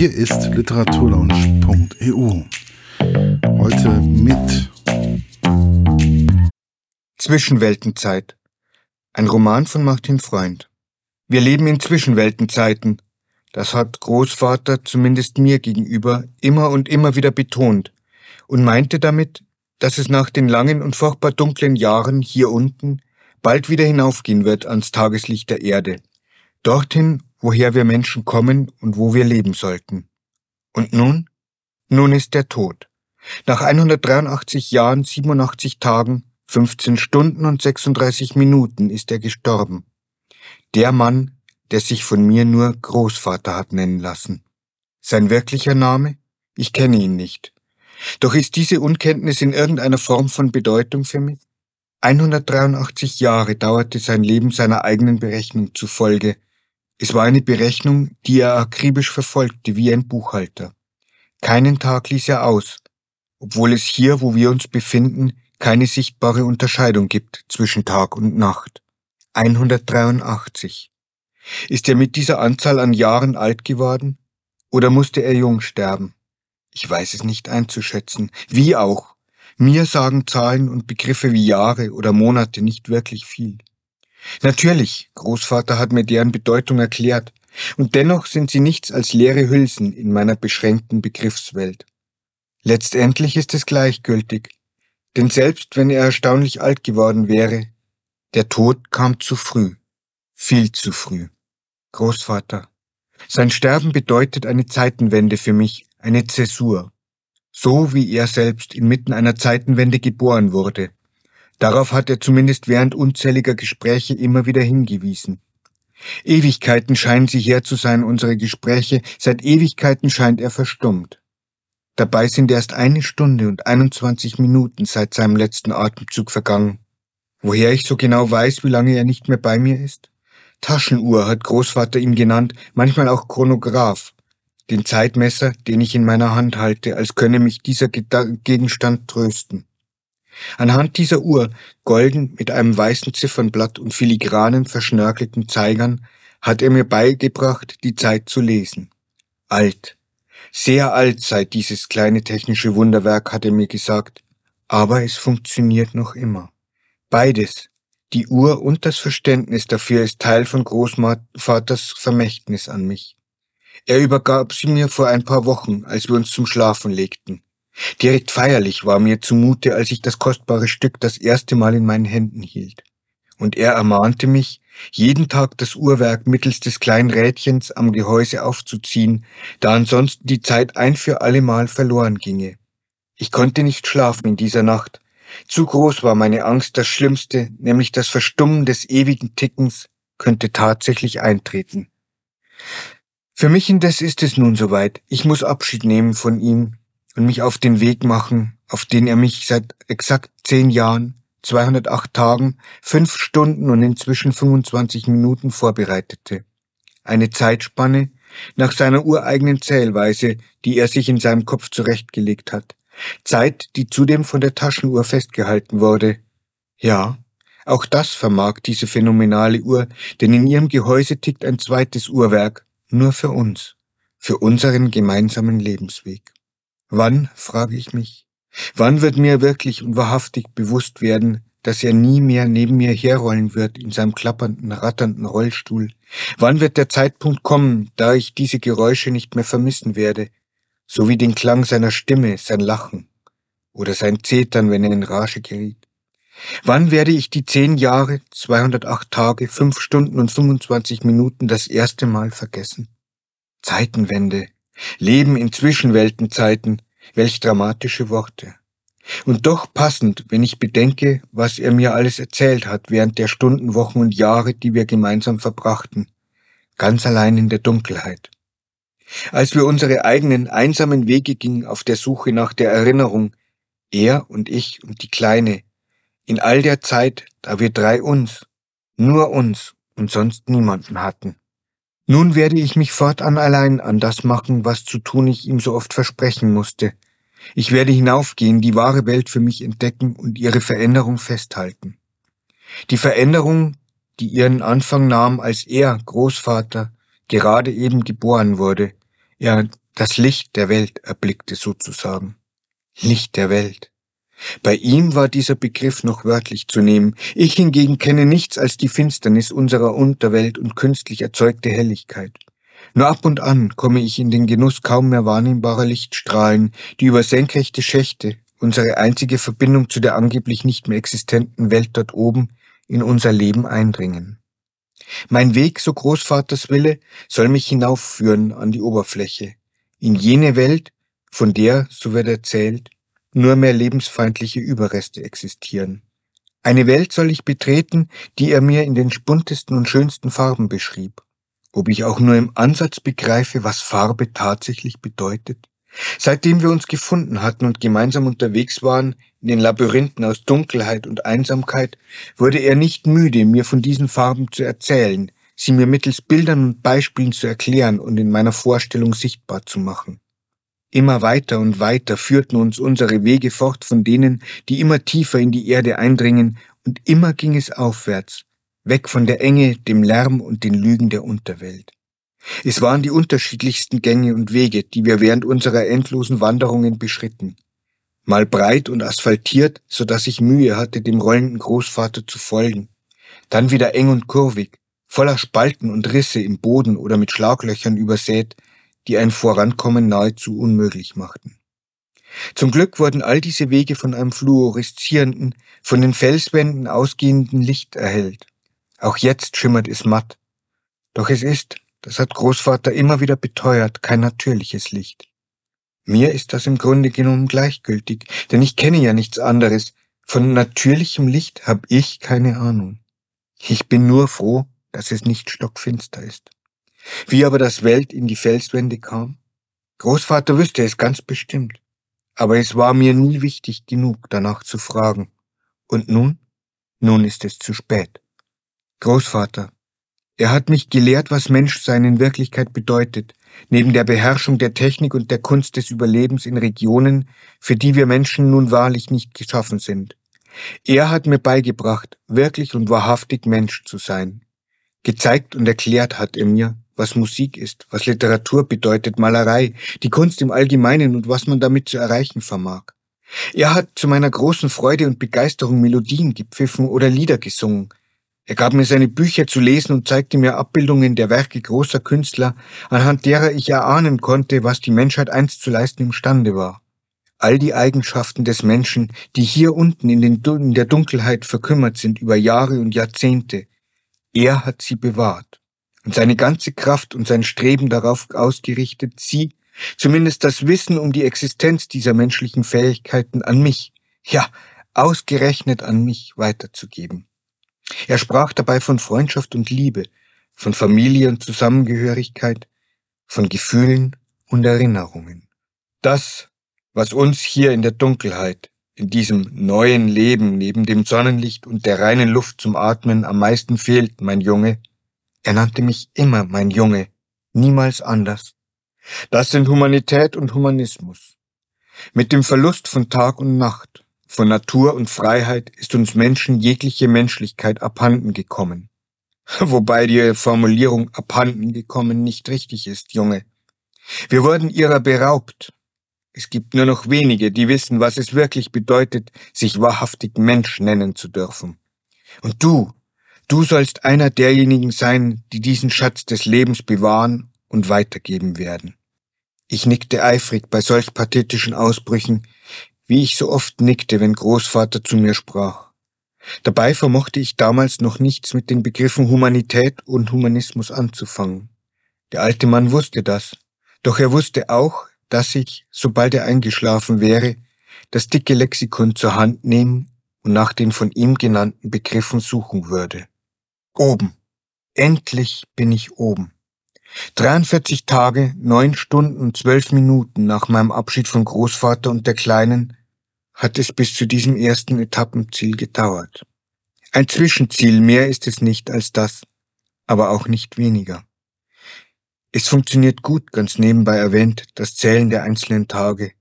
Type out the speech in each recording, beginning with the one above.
Hier ist literaturlaunch.eu. Heute mit Zwischenweltenzeit. Ein Roman von Martin Freund. Wir leben in Zwischenweltenzeiten. Das hat Großvater zumindest mir gegenüber immer und immer wieder betont und meinte damit, dass es nach den langen und furchtbar dunklen Jahren hier unten bald wieder hinaufgehen wird ans Tageslicht der Erde. Dorthin, woher wir Menschen kommen und wo wir leben sollten. Und nun? Nun ist der Tod. Nach 183 Jahren, 87 Tagen, 15 Stunden und 36 Minuten ist er gestorben. Der Mann, der sich von mir nur Großvater hat nennen lassen. Sein wirklicher Name? Ich kenne ihn nicht. Doch ist diese Unkenntnis in irgendeiner Form von Bedeutung für mich? 183 Jahre dauerte sein Leben seiner eigenen Berechnung zufolge, es war eine Berechnung, die er akribisch verfolgte wie ein Buchhalter. Keinen Tag ließ er aus, obwohl es hier, wo wir uns befinden, keine sichtbare Unterscheidung gibt zwischen Tag und Nacht. 183. Ist er mit dieser Anzahl an Jahren alt geworden? Oder musste er jung sterben? Ich weiß es nicht einzuschätzen. Wie auch. Mir sagen Zahlen und Begriffe wie Jahre oder Monate nicht wirklich viel. Natürlich, Großvater hat mir deren Bedeutung erklärt, und dennoch sind sie nichts als leere Hülsen in meiner beschränkten Begriffswelt. Letztendlich ist es gleichgültig, denn selbst wenn er erstaunlich alt geworden wäre, der Tod kam zu früh, viel zu früh. Großvater, sein Sterben bedeutet eine Zeitenwende für mich, eine Zäsur, so wie er selbst inmitten einer Zeitenwende geboren wurde, Darauf hat er zumindest während unzähliger Gespräche immer wieder hingewiesen. Ewigkeiten scheinen sie her zu sein, unsere Gespräche, seit Ewigkeiten scheint er verstummt. Dabei sind erst eine Stunde und 21 Minuten seit seinem letzten Atemzug vergangen. Woher ich so genau weiß, wie lange er nicht mehr bei mir ist? Taschenuhr hat Großvater ihn genannt, manchmal auch Chronograph, den Zeitmesser, den ich in meiner Hand halte, als könne mich dieser Gegenstand trösten. Anhand dieser Uhr, golden mit einem weißen Ziffernblatt und filigranen verschnörkelten Zeigern, hat er mir beigebracht, die Zeit zu lesen. Alt. Sehr alt sei dieses kleine technische Wunderwerk, hat er mir gesagt, aber es funktioniert noch immer. Beides, die Uhr und das Verständnis dafür ist Teil von Großvaters Vermächtnis an mich. Er übergab sie mir vor ein paar Wochen, als wir uns zum Schlafen legten. Direkt feierlich war mir zumute, als ich das kostbare Stück das erste Mal in meinen Händen hielt. Und er ermahnte mich, jeden Tag das Uhrwerk mittels des kleinen Rädchens am Gehäuse aufzuziehen, da ansonsten die Zeit ein für allemal verloren ginge. Ich konnte nicht schlafen in dieser Nacht. Zu groß war meine Angst, das Schlimmste, nämlich das Verstummen des ewigen Tickens, könnte tatsächlich eintreten. Für mich indes ist es nun soweit. Ich muss Abschied nehmen von ihm, und mich auf den Weg machen, auf den er mich seit exakt zehn Jahren, 208 Tagen, fünf Stunden und inzwischen 25 Minuten vorbereitete. Eine Zeitspanne nach seiner ureigenen Zählweise, die er sich in seinem Kopf zurechtgelegt hat. Zeit, die zudem von der Taschenuhr festgehalten wurde. Ja, auch das vermag diese phänomenale Uhr, denn in ihrem Gehäuse tickt ein zweites Uhrwerk, nur für uns, für unseren gemeinsamen Lebensweg. Wann, frage ich mich, wann wird mir wirklich und wahrhaftig bewusst werden, dass er nie mehr neben mir herrollen wird in seinem klappernden, ratternden Rollstuhl? Wann wird der Zeitpunkt kommen, da ich diese Geräusche nicht mehr vermissen werde, sowie den Klang seiner Stimme, sein Lachen oder sein Zetern, wenn er in Rage geriet? Wann werde ich die zehn Jahre, 208 Tage, fünf Stunden und 25 Minuten das erste Mal vergessen? Zeitenwende, Leben in Zwischenweltenzeiten, welch dramatische Worte. Und doch passend, wenn ich bedenke, was er mir alles erzählt hat während der Stunden, Wochen und Jahre, die wir gemeinsam verbrachten, ganz allein in der Dunkelheit. Als wir unsere eigenen einsamen Wege gingen auf der Suche nach der Erinnerung, er und ich und die Kleine, in all der Zeit, da wir drei uns, nur uns und sonst niemanden hatten. Nun werde ich mich fortan allein an das machen, was zu tun ich ihm so oft versprechen musste. Ich werde hinaufgehen, die wahre Welt für mich entdecken und ihre Veränderung festhalten. Die Veränderung, die ihren Anfang nahm, als er, Großvater, gerade eben geboren wurde, ja, das Licht der Welt erblickte sozusagen. Licht der Welt. Bei ihm war dieser Begriff noch wörtlich zu nehmen. Ich hingegen kenne nichts als die Finsternis unserer Unterwelt und künstlich erzeugte Helligkeit. Nur ab und an komme ich in den Genuss kaum mehr wahrnehmbarer Lichtstrahlen, die über senkrechte Schächte, unsere einzige Verbindung zu der angeblich nicht mehr existenten Welt dort oben, in unser Leben eindringen. Mein Weg, so Großvaters Wille, soll mich hinaufführen an die Oberfläche, in jene Welt, von der, so wird erzählt, nur mehr lebensfeindliche Überreste existieren. Eine Welt soll ich betreten, die er mir in den buntesten und schönsten Farben beschrieb. Ob ich auch nur im Ansatz begreife, was Farbe tatsächlich bedeutet? Seitdem wir uns gefunden hatten und gemeinsam unterwegs waren, in den Labyrinthen aus Dunkelheit und Einsamkeit, wurde er nicht müde, mir von diesen Farben zu erzählen, sie mir mittels Bildern und Beispielen zu erklären und in meiner Vorstellung sichtbar zu machen. Immer weiter und weiter führten uns unsere Wege fort von denen, die immer tiefer in die Erde eindringen, und immer ging es aufwärts, weg von der Enge, dem Lärm und den Lügen der Unterwelt. Es waren die unterschiedlichsten Gänge und Wege, die wir während unserer endlosen Wanderungen beschritten. Mal breit und asphaltiert, so dass ich Mühe hatte, dem rollenden Großvater zu folgen. Dann wieder eng und kurvig, voller Spalten und Risse im Boden oder mit Schlaglöchern übersät, die ein Vorankommen nahezu unmöglich machten. Zum Glück wurden all diese Wege von einem fluoreszierenden, von den Felswänden ausgehenden Licht erhellt. Auch jetzt schimmert es matt. Doch es ist, das hat Großvater immer wieder beteuert, kein natürliches Licht. Mir ist das im Grunde genommen gleichgültig, denn ich kenne ja nichts anderes. Von natürlichem Licht habe ich keine Ahnung. Ich bin nur froh, dass es nicht stockfinster ist. Wie aber das Welt in die Felswände kam? Großvater wüsste es ganz bestimmt. Aber es war mir nie wichtig genug, danach zu fragen. Und nun? Nun ist es zu spät. Großvater, er hat mich gelehrt, was Menschsein in Wirklichkeit bedeutet, neben der Beherrschung der Technik und der Kunst des Überlebens in Regionen, für die wir Menschen nun wahrlich nicht geschaffen sind. Er hat mir beigebracht, wirklich und wahrhaftig Mensch zu sein. Gezeigt und erklärt hat er mir, was Musik ist, was Literatur bedeutet, Malerei, die Kunst im Allgemeinen und was man damit zu erreichen vermag. Er hat zu meiner großen Freude und Begeisterung Melodien gepfiffen oder Lieder gesungen, er gab mir seine Bücher zu lesen und zeigte mir Abbildungen der Werke großer Künstler, anhand derer ich erahnen konnte, was die Menschheit einst zu leisten imstande war. All die Eigenschaften des Menschen, die hier unten in, den, in der Dunkelheit verkümmert sind über Jahre und Jahrzehnte, er hat sie bewahrt und seine ganze Kraft und sein Streben darauf ausgerichtet, sie, zumindest das Wissen um die Existenz dieser menschlichen Fähigkeiten an mich, ja, ausgerechnet an mich weiterzugeben. Er sprach dabei von Freundschaft und Liebe, von Familie und Zusammengehörigkeit, von Gefühlen und Erinnerungen. Das, was uns hier in der Dunkelheit, in diesem neuen Leben neben dem Sonnenlicht und der reinen Luft zum Atmen am meisten fehlt, mein Junge, er nannte mich immer mein Junge, niemals anders. Das sind Humanität und Humanismus. Mit dem Verlust von Tag und Nacht, von Natur und Freiheit ist uns Menschen jegliche Menschlichkeit abhanden gekommen. Wobei die Formulierung abhanden gekommen nicht richtig ist, Junge. Wir wurden ihrer beraubt. Es gibt nur noch wenige, die wissen, was es wirklich bedeutet, sich wahrhaftig Mensch nennen zu dürfen. Und du, du sollst einer derjenigen sein, die diesen Schatz des Lebens bewahren und weitergeben werden. Ich nickte eifrig bei solch pathetischen Ausbrüchen, wie ich so oft nickte, wenn Großvater zu mir sprach. Dabei vermochte ich damals noch nichts mit den Begriffen Humanität und Humanismus anzufangen. Der alte Mann wusste das, doch er wusste auch, dass ich, sobald er eingeschlafen wäre, das dicke Lexikon zur Hand nehmen und nach den von ihm genannten Begriffen suchen würde. Oben. Endlich bin ich oben. 43 Tage, neun Stunden und zwölf Minuten nach meinem Abschied von Großvater und der Kleinen hat es bis zu diesem ersten Etappenziel gedauert. Ein Zwischenziel, mehr ist es nicht als das, aber auch nicht weniger. Es funktioniert gut, ganz nebenbei erwähnt, das Zählen der einzelnen Tage.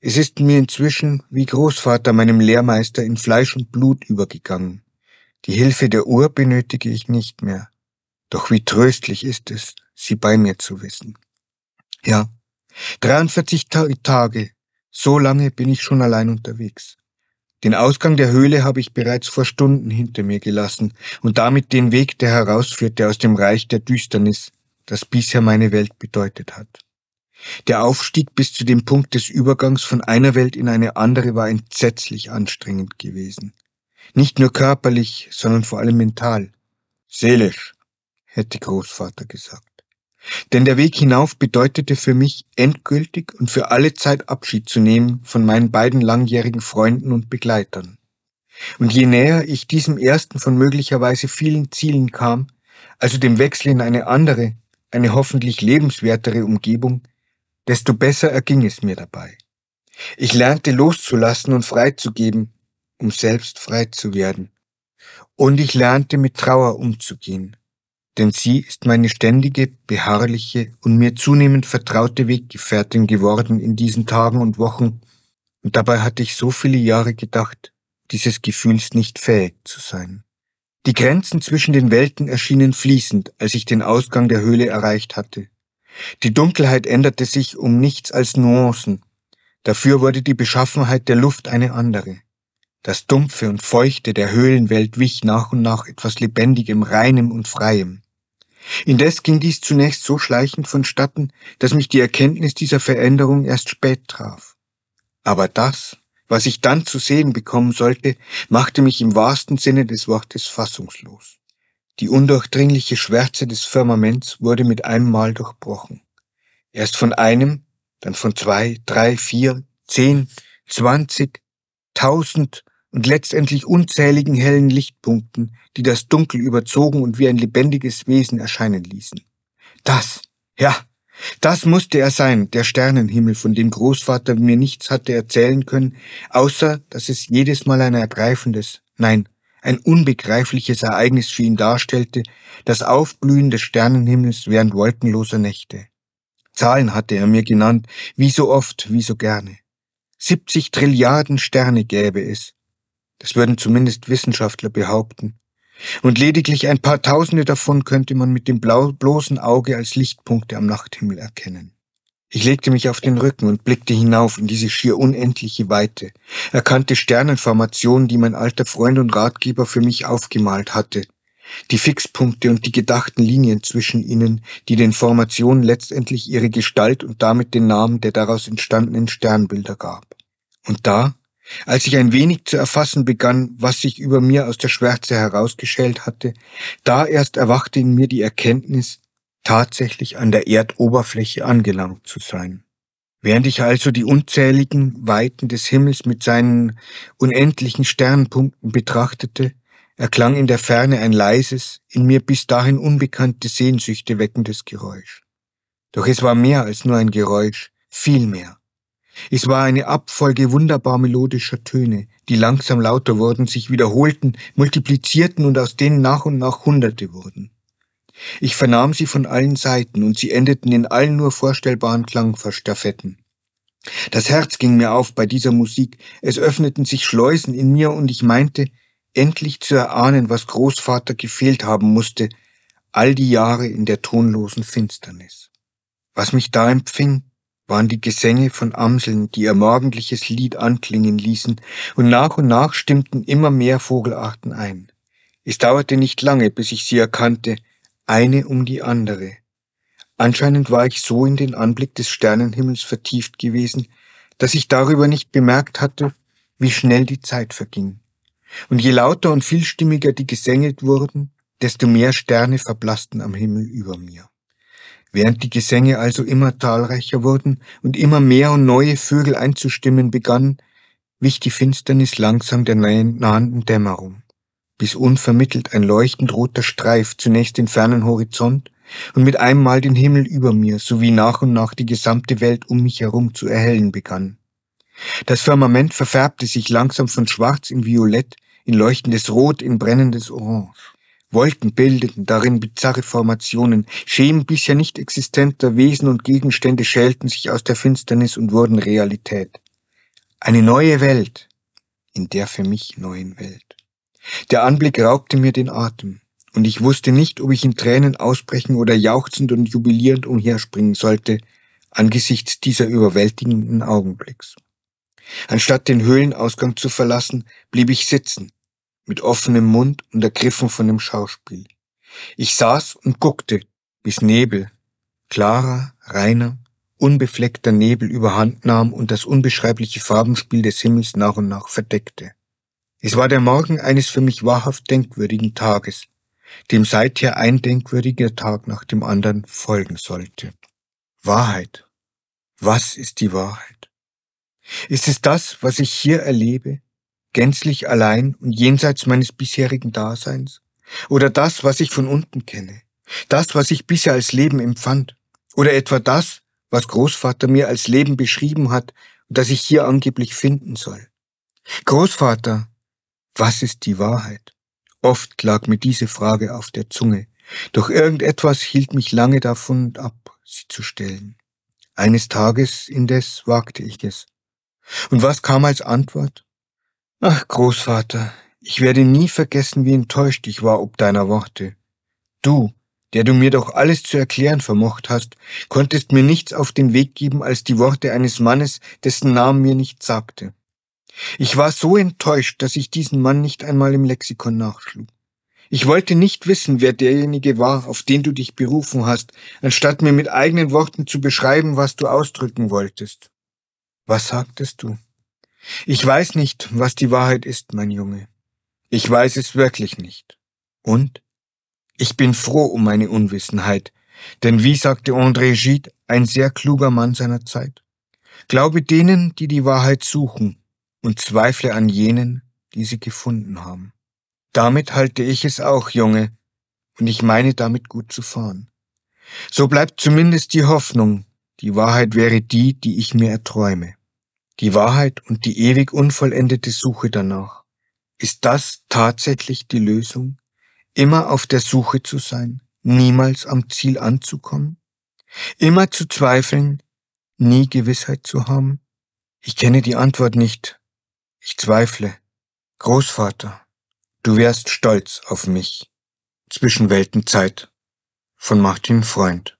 Es ist mir inzwischen, wie Großvater meinem Lehrmeister, in Fleisch und Blut übergegangen. Die Hilfe der Uhr benötige ich nicht mehr. Doch wie tröstlich ist es, sie bei mir zu wissen. Ja, 43 Ta Tage, so lange bin ich schon allein unterwegs. Den Ausgang der Höhle habe ich bereits vor Stunden hinter mir gelassen und damit den Weg, der herausführte aus dem Reich der Düsternis, das bisher meine Welt bedeutet hat. Der Aufstieg bis zu dem Punkt des Übergangs von einer Welt in eine andere war entsetzlich anstrengend gewesen. Nicht nur körperlich, sondern vor allem mental. Seelisch, hätte Großvater gesagt. Denn der Weg hinauf bedeutete für mich endgültig und für alle Zeit Abschied zu nehmen von meinen beiden langjährigen Freunden und Begleitern. Und je näher ich diesem ersten von möglicherweise vielen Zielen kam, also dem Wechsel in eine andere, eine hoffentlich lebenswertere Umgebung, desto besser erging es mir dabei. Ich lernte loszulassen und freizugeben, um selbst frei zu werden. Und ich lernte mit Trauer umzugehen, denn sie ist meine ständige, beharrliche und mir zunehmend vertraute Weggefährtin geworden in diesen Tagen und Wochen, und dabei hatte ich so viele Jahre gedacht, dieses Gefühls nicht fähig zu sein. Die Grenzen zwischen den Welten erschienen fließend, als ich den Ausgang der Höhle erreicht hatte. Die Dunkelheit änderte sich um nichts als Nuancen, dafür wurde die Beschaffenheit der Luft eine andere. Das Dumpfe und Feuchte der Höhlenwelt wich nach und nach etwas Lebendigem, Reinem und Freiem. Indes ging dies zunächst so schleichend vonstatten, dass mich die Erkenntnis dieser Veränderung erst spät traf. Aber das, was ich dann zu sehen bekommen sollte, machte mich im wahrsten Sinne des Wortes fassungslos. Die undurchdringliche Schwärze des Firmaments wurde mit einem Mal durchbrochen. Erst von einem, dann von zwei, drei, vier, zehn, zwanzig, tausend und letztendlich unzähligen hellen Lichtpunkten, die das Dunkel überzogen und wie ein lebendiges Wesen erscheinen ließen. Das, ja, das musste er sein, der Sternenhimmel, von dem Großvater mir nichts hatte erzählen können, außer dass es jedes Mal ein ergreifendes, nein, ein unbegreifliches Ereignis für ihn darstellte, das Aufblühen des Sternenhimmels während wolkenloser Nächte. Zahlen hatte er mir genannt, wie so oft, wie so gerne. 70 Trilliarden Sterne gäbe es, das würden zumindest Wissenschaftler behaupten. Und lediglich ein paar Tausende davon könnte man mit dem bloßen Auge als Lichtpunkte am Nachthimmel erkennen. Ich legte mich auf den Rücken und blickte hinauf in diese schier unendliche Weite, erkannte Sternenformationen, die mein alter Freund und Ratgeber für mich aufgemalt hatte, die Fixpunkte und die gedachten Linien zwischen ihnen, die den Formationen letztendlich ihre Gestalt und damit den Namen der daraus entstandenen Sternbilder gab. Und da, als ich ein wenig zu erfassen begann, was sich über mir aus der Schwärze herausgeschält hatte, da erst erwachte in mir die Erkenntnis, tatsächlich an der Erdoberfläche angelangt zu sein. Während ich also die unzähligen Weiten des Himmels mit seinen unendlichen Sternpunkten betrachtete, erklang in der Ferne ein leises, in mir bis dahin unbekannte Sehnsüchte weckendes Geräusch. Doch es war mehr als nur ein Geräusch, viel mehr. Es war eine Abfolge wunderbar melodischer Töne, die langsam lauter wurden, sich wiederholten, multiplizierten und aus denen nach und nach Hunderte wurden. Ich vernahm sie von allen Seiten und sie endeten in allen nur vorstellbaren Klangverstaffetten. Das Herz ging mir auf bei dieser Musik, es öffneten sich Schleusen in mir und ich meinte, endlich zu erahnen, was Großvater gefehlt haben musste, all die Jahre in der tonlosen Finsternis. Was mich da empfing, waren die Gesänge von Amseln, die ihr morgendliches Lied anklingen ließen, und nach und nach stimmten immer mehr Vogelarten ein. Es dauerte nicht lange, bis ich sie erkannte, eine um die andere. Anscheinend war ich so in den Anblick des Sternenhimmels vertieft gewesen, dass ich darüber nicht bemerkt hatte, wie schnell die Zeit verging. Und je lauter und vielstimmiger die Gesänge wurden, desto mehr Sterne verblassten am Himmel über mir. Während die Gesänge also immer zahlreicher wurden und immer mehr und neue Vögel einzustimmen begannen, wich die Finsternis langsam der nahenden Dämmerung, bis unvermittelt ein leuchtend roter Streif zunächst den fernen Horizont und mit einem Mal den Himmel über mir sowie nach und nach die gesamte Welt um mich herum zu erhellen begann. Das Firmament verfärbte sich langsam von schwarz in violett, in leuchtendes Rot, in brennendes Orange. Wolken bildeten darin bizarre Formationen, Schemen bisher nicht existenter Wesen und Gegenstände schälten sich aus der Finsternis und wurden Realität. Eine neue Welt in der für mich neuen Welt. Der Anblick raubte mir den Atem, und ich wusste nicht, ob ich in Tränen ausbrechen oder jauchzend und jubilierend umherspringen sollte, angesichts dieser überwältigenden Augenblicks. Anstatt den Höhlenausgang zu verlassen, blieb ich sitzen, mit offenem Mund und ergriffen von dem Schauspiel. Ich saß und guckte, bis Nebel, klarer, reiner, unbefleckter Nebel überhand nahm und das unbeschreibliche Farbenspiel des Himmels nach und nach verdeckte. Es war der Morgen eines für mich wahrhaft denkwürdigen Tages, dem seither ein denkwürdiger Tag nach dem anderen folgen sollte. Wahrheit. Was ist die Wahrheit? Ist es das, was ich hier erlebe, gänzlich allein und jenseits meines bisherigen Daseins? Oder das, was ich von unten kenne? Das, was ich bisher als Leben empfand? Oder etwa das, was Großvater mir als Leben beschrieben hat und das ich hier angeblich finden soll? Großvater, was ist die Wahrheit? Oft lag mir diese Frage auf der Zunge, doch irgendetwas hielt mich lange davon ab, sie zu stellen. Eines Tages indes wagte ich es. Und was kam als Antwort? Ach, Großvater, ich werde nie vergessen, wie enttäuscht ich war ob deiner Worte. Du, der du mir doch alles zu erklären vermocht hast, konntest mir nichts auf den Weg geben als die Worte eines Mannes, dessen Namen mir nicht sagte. Ich war so enttäuscht, dass ich diesen Mann nicht einmal im Lexikon nachschlug. Ich wollte nicht wissen, wer derjenige war, auf den du dich berufen hast, anstatt mir mit eigenen Worten zu beschreiben, was du ausdrücken wolltest. Was sagtest du? Ich weiß nicht, was die Wahrheit ist, mein Junge. Ich weiß es wirklich nicht. Und? Ich bin froh um meine Unwissenheit, denn wie sagte André Gide, ein sehr kluger Mann seiner Zeit, glaube denen, die die Wahrheit suchen, und zweifle an jenen, die sie gefunden haben. Damit halte ich es auch, Junge, und ich meine damit gut zu fahren. So bleibt zumindest die Hoffnung, die Wahrheit wäre die, die ich mir erträume. Die Wahrheit und die ewig unvollendete Suche danach. Ist das tatsächlich die Lösung? Immer auf der Suche zu sein, niemals am Ziel anzukommen? Immer zu zweifeln, nie Gewissheit zu haben? Ich kenne die Antwort nicht, ich zweifle. Großvater, du wärst stolz auf mich. Zwischenweltenzeit von Martin Freund.